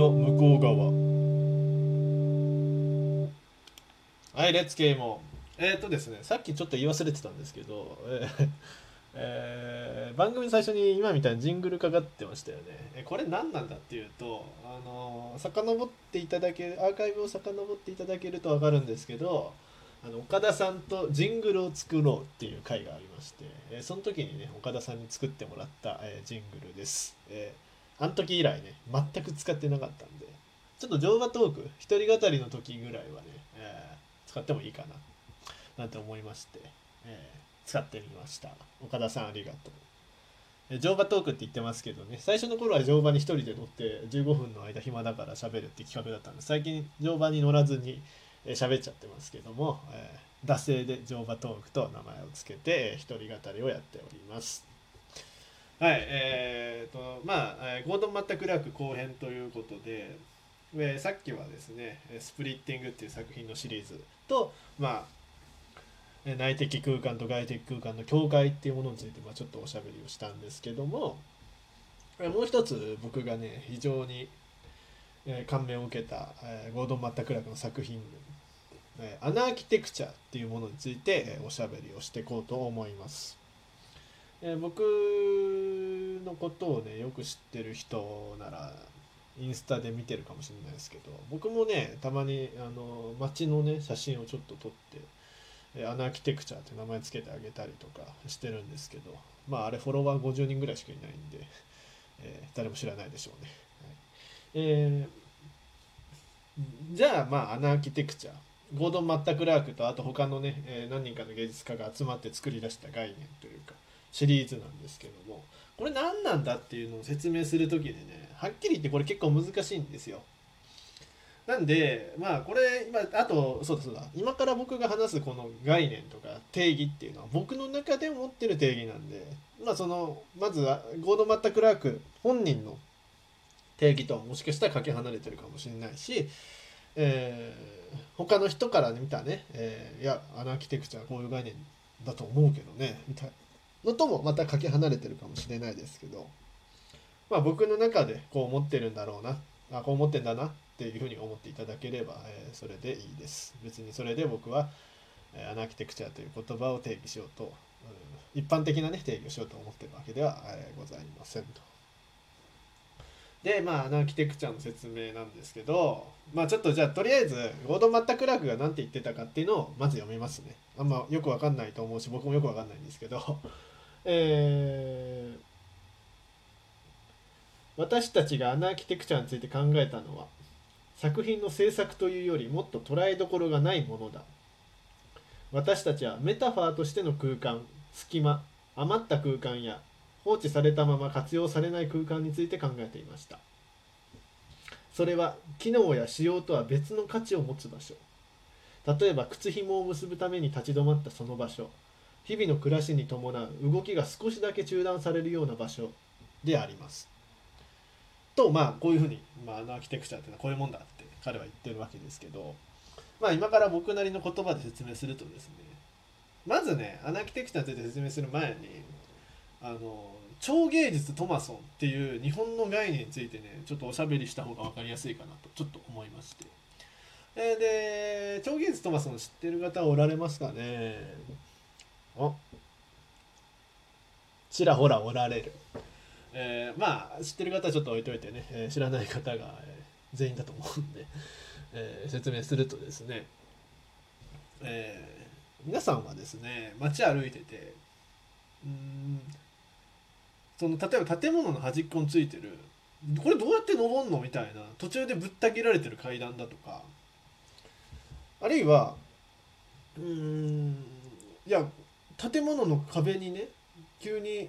の向こう側はいレッツゲームえっ、ー、とですねさっきちょっと言い忘れてたんですけど、えー えー、番組最初に今みたいにジングルかかってましたよね。えこれ何なんだっていうと、あのー、遡っていただける、アーカイブを遡っていただけると分かるんですけど、あの岡田さんとジングルを作ろうっていう回がありまして、えその時にね、岡田さんに作ってもらった、えジングルです。えー、あの時以来ね、全く使ってなかったんで、ちょっと乗馬トーク、一人語りの時ぐらいはね、えー、使ってもいいかな、なんて思いまして、えー使ってみました。岡田さんありがとう。乗馬トークって言ってますけどね最初の頃は乗馬に1人で乗って15分の間暇だから喋るって企画だったんで最近乗馬に乗らずに喋っちゃってますけども、えー、惰性で乗馬トークと名前を付けて一人語りをやっております。はいえーとまあゴードン・マッタ・クラーク後編ということで、えー、さっきはですね「スプリッティング」っていう作品のシリーズとまあ内的空間と外的空間の境界っていうものについてまあちょっとおしゃべりをしたんですけどももう一つ僕がね非常に感銘を受けたゴードン・マッタクラークの作品アナーキテクチャっていうものについておしゃべりをしていこうと思います。え僕のことをねよく知ってる人ならインスタで見てるかもしれないですけど僕もねたまにあの街のね写真をちょっと撮ってえアナーキテクチャって名前つけてあげたりとかしてるんですけどまああれフォロワー50人ぐらいしかいないんで、えー、誰も知らないでしょうね、はい。えー、じゃあまあアナーキテクチャ。ゴードン・マッタ・クラークとあと他のね、え、何人かの芸術家が集まって作り出した概念というかシリーズなんですけどもこれ何なんだっていうのを説明する時でねはっきり言ってこれ結構難しいんですよ。なんでまあこれ今あとそうだそうだ。今から僕が話すこの概念とか定義っていうのは僕の中で持ってる定義なんでまあそのまずはゴードン・マッタ・クラーク本人の定義とはもしかしたらかけ離れてるかもしれないし、えー、他の人から見たね、えー、いやアナーキテクチャはこういう概念だと思うけどねみたいな。のともまたかけ離れてるかもしれないですけどまあ僕の中でこう思ってるんだろうなあこう思ってんだなっていうふうに思っていただければ、えー、それでいいです。別にそれで僕は、えー、アナーキテクチャという言葉を定義しようと、うん、一般的な、ね、定義をしようと思ってるわけでは、えー、ございませんと。で、まあ、アナーキテクチャの説明なんですけど、まあちょっとじゃあとりあえず、ゴードン・マッタ・クラークが何て言ってたかっていうのをまず読みますね。あんまよくわかんないと思うし、僕もよくわかんないんですけど、えー、私たちがアナーキテクチャについて考えたのは作品の制作というよりもっと捉えどころがないものだ。私たちはメタファーとしての空間隙間余った空間や放置されたまま活用されない空間について考えていました。それは機能や仕様とは別の価値を持つ場所。例えば靴紐を結ぶために立ち止まったその場所。日々の暮らしに伴う動きが少しだけ中断されるような場所でありますとまあこういうふうに、まあ、のアーキテクチャっていうのはこういうもんだって彼は言ってるわけですけどまあ今から僕なりの言葉で説明するとですねまずねアナーキテクチャについて説明する前にあの超芸術トマソンっていう日本の概念についてねちょっとおしゃべりした方が分かりやすいかなとちょっと思いまして。で超芸術トマソン知ってる方おられますかね？お。ちらほらおられる。えー、まあ知ってる方はちょっと置いといてね、えー、知らない方が、全員だと思うんで、えー、説明するとですね、えー、皆さんはですね街歩いててうんその例えば建物の端っこについてるこれどうやって登んのみたいな途中でぶった切られてる階段だとかあるいはうんいや建物の壁にね急に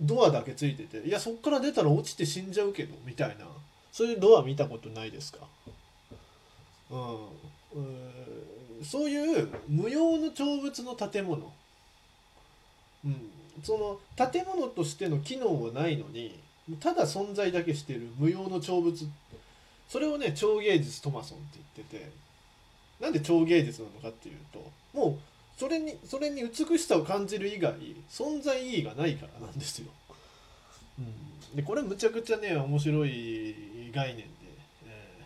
ドアだけついてていやそっから出たら落ちて死んじゃうけどみたいな。そういうドア見たことないですか？うん、そういう無用の長物の建物、うん、その建物としての機能はないのにただ存在だけしてる無用の長物。それをね超芸術トマソンって言ってて。なんで超芸術なのかっていうともうそれにそれに美しさを感じる以外存在意義がないからなんですよ。うん、でこれむちゃくちゃね面白い概念で、え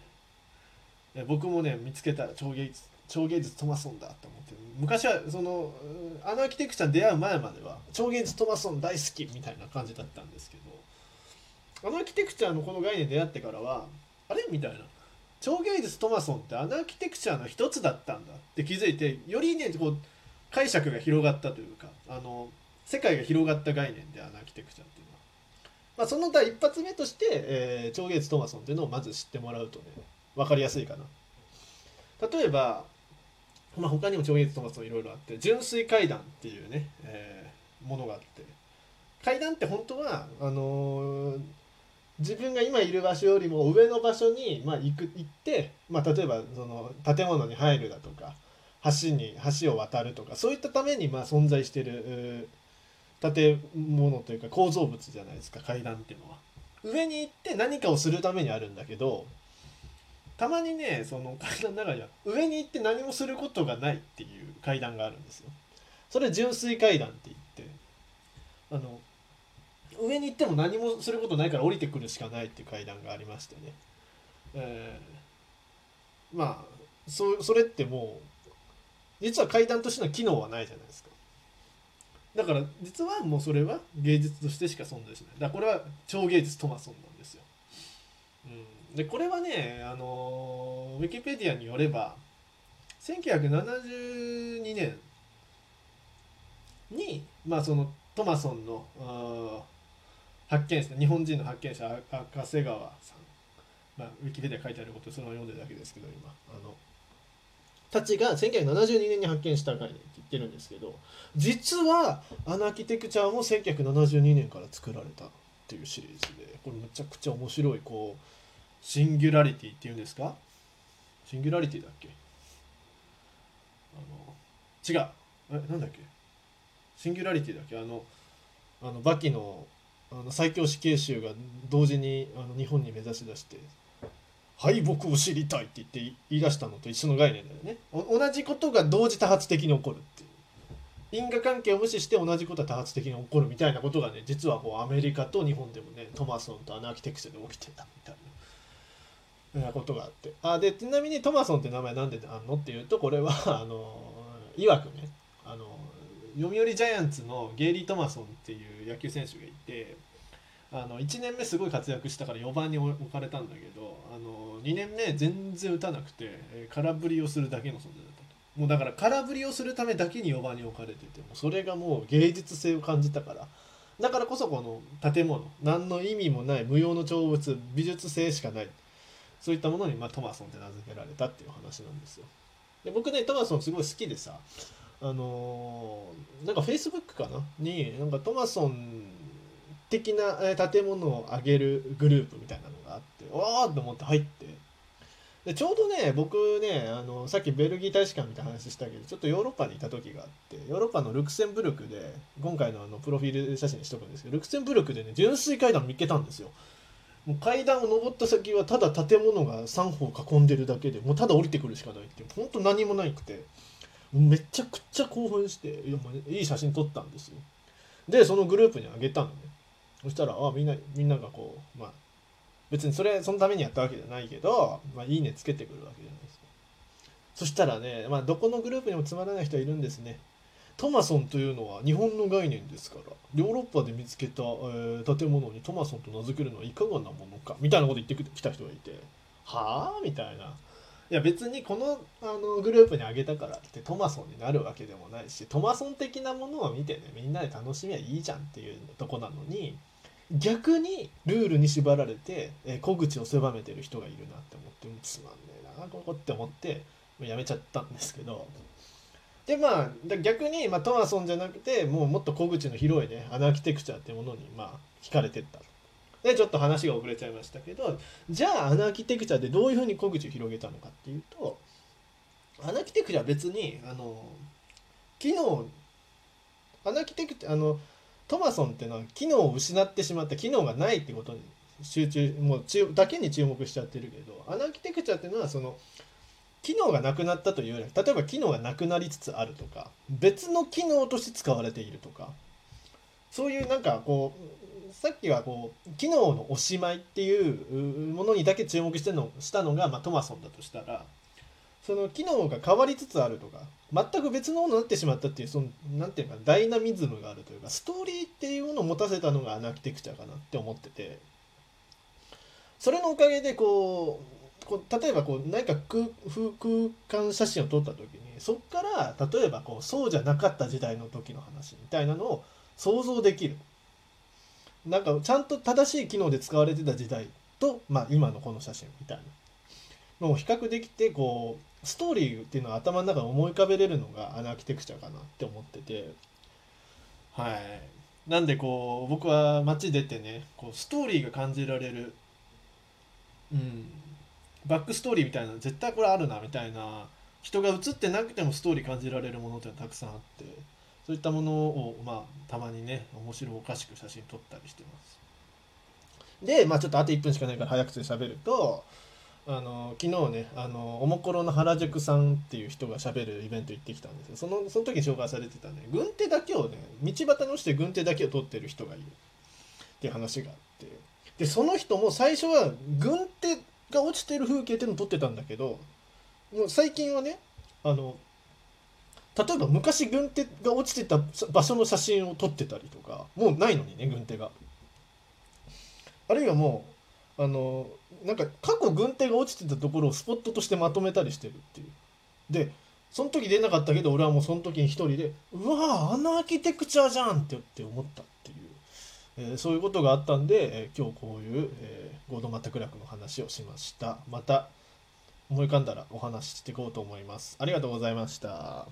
え僕もね見つけたら超芸術超芸術トマソンだと思って昔はそのあのアーキテクチャに出会う前までは超芸術トマソン大好きみたいな感じだったんですけどあのアーキテクチャのこの概念出会ってからはあれみたいな。超芸術トマソンってアナーキテクチャの一つだったんだって気づいてよりねこう解釈が広がったというかあの世界が広がった概念でアナーキテクチャっていうのは、まあ、その第一発目として、えー、超芸術トマソンっていうのをまず知ってもらうとね分かりやすいかな。例えば、まあ、他にも超芸術トマソンいろいろあって純粋階段っていうね、えー、ものがあって。階段って本当はあのー自分が今いる場所よりも上の場所に、まあ、行く行って、まあ、例えばその建物に入るだとか橋に橋を渡るとかそういったためにまあ存在してる建物というか構造物じゃないですか階段っていうのは。上に行って何かをするためにあるんだけどたまにねその階段の中には上に行って何もすることがないっていう階段があるんですよ。それ純粋階段って言ってあの上に行っても何もすることないから降りてくるしかないっていう階段がありましてね、えー、まあそそれってもう実は階段としての機能はないじゃないですか。だから実はもうそれは芸術としてしか存在しない。だからこれは超芸術トマソンなんですよ、うん、でこれはねあのウィキペディアによれば1972年にまあそのトマソンの発見者日本人の発見者赤瀬川さん、まあ、ウィキペディア書いてあることそのまま読んでるだけですけど今。あのたちが1972年に発見した概念って言ってるんですけど実はアナーキテクチャーも1972年から作られたっていうシリーズでこれむちゃくちゃ面白いこうシンギュラリティっていうんですか？シンギュラリティだっけ？あの違う。えなんだっけ？シンギュラリティだっけ？あのあのバキのあの最強死刑囚が同時にあの日本に目指し出して敗北を知りたいって言って言い出したのと一緒の概念だよね。同じことが同時多発的に起こるっていう。因果関係を無視して同じことは多発的に起こるみたいなことがね実はこうアメリカと日本でもねトマソンとアナーキテクチャで起きてたみたいなことがあって。あでちなみにトマソンって名前なんであんのっていうとこれはあのいわくね。あの読売ジャイアンツのゲイリー・トマソンっていう野球選手がいてあの1年目すごい活躍したから4番に置かれたんだけどあの2年目全然打たなくて空振りをするだけの存在だったもうだから空振りをするためだけに4番に置かれててもそれがもう芸術性を感じたから。だからこそこの建物何の意味もない無用の長物美術性しかない。そういったものに、まあ、トマソンって名付けられたっていう話なんですよ。で僕ねトマソンすごい好きでさあのー、なんかフェイスブックかな？になんかトマソン的な建物を上げるグループみたいなのがあってわーと思って入って。でちょうどね僕ねあのさっきベルギー大使館みたいな話したけどちょっとヨーロッパにいた時があってヨーロッパのルクセンブルクで今回のあのプロフィール写真にしとくんですけどルクセンブルクでね純粋階段見っけたんですよ。もう階段を上った先はただ建物が3歩囲んでるだけでもうただ降りてくるしかないっていう本当何もなくて。めちゃくちゃ興奮していいい写真撮ったんですよ。でそのグループにあげたのね。そしたらあみんなみんながこうまあ別にそれそのためにやったわけじゃないけど、まあ、いいねつけてくるわけじゃないですか。そしたらね、まあ、どこのグループにもつまらない人はいるんですね。トマソンというのは日本の概念ですからヨーロッパで見つけた、えー、建物にトマソンと名付けるのはいかがなものかみたいなこと言ってきた人がいてはあ？みたいな。いや別にこのあのグループにあげたからってトマソンになるわけでもないしトマソン的なものを見てねみんなで楽しみはいいじゃんっていうとこなのに逆にルールに縛られて、え小口を狭めてる人がいるなって思ってつまんねえなここって思ってやめちゃったんですけど。でまあ逆に、まあ、トマソンじゃなくてもうもっと小口の広いねアナーキテクチャっていうものにまあ惹かれてった。でちょっと話が遅れちゃいましたけどじゃあアナーキテクチャでどういうふうに小口を広げたのかっていうとアナーキテクチャは別にあの機能アナーキテクチャあのトマソンっていうのは機能を失ってしまった機能がないってことに集中もう中だけに注目しちゃってるけどアナーキテクチャっていうのはその機能がなくなったというより例えば機能がなくなりつつあるとか別の機能として使われているとかそういうなんかこうさっきはこう機能のおしまいっていうものにだけ注目してのしたのが、まあ、トマソンだとしたらその機能が変わりつつあるとか全く別のものになってしまったっていうそのなんていうかダイナミズムがあるというかストーリーっていうものを持たせたのがアナキテクチャかなって思っててそれのおかげでこうこう例えばこう何か空空間写真を撮った時にそこから例えばこうそうじゃなかった時代の時の話みたいなのを想像できる。なんかちゃんと正しい機能で使われてた時代と、まあ、今のこの写真みたいなのを比較できてこうストーリーっていうのは頭の中に思い浮かべれるのがアナーキテクチャかなって思ってて。はい。なんでこう僕は街出てねこうストーリーが感じられるうんバックストーリーみたいな絶対これあるなみたいな人が映ってなくてもストーリー感じられるものってたくさんあって。そういったものをまあたまにね面白おかしく写真撮ったりしてます。でまあちょっとあと1分しかないから早口で喋るとあの昨日ねあのおもころの原宿さんっていう人がしゃべるイベント行ってきたんですよ。そのその時に紹介されてたね軍手だけをね道端に落ちて軍手だけを取ってる人がいる。っていう話があって。でその人も最初は軍手が落ちてる風景っていうのを撮ってたんだけどもう最近はねあの例えば昔軍手が落ちてた場所の写真を撮ってたりとかもうないのにね軍手が。あるいはもうあのなんか過去軍手が落ちてたところをスポットとしてまとめたりしてるっていう。でその時出なかったけど俺はもうその時に一人で「うわああのアーキテクチャじゃん!」ってって思ったっていう、えー、そういうことがあったんで、えー、今日こういう、えー、ゴードマタクラクの話をしました。また思い浮かんだらお話ししていこうと思います。ありがとうございました。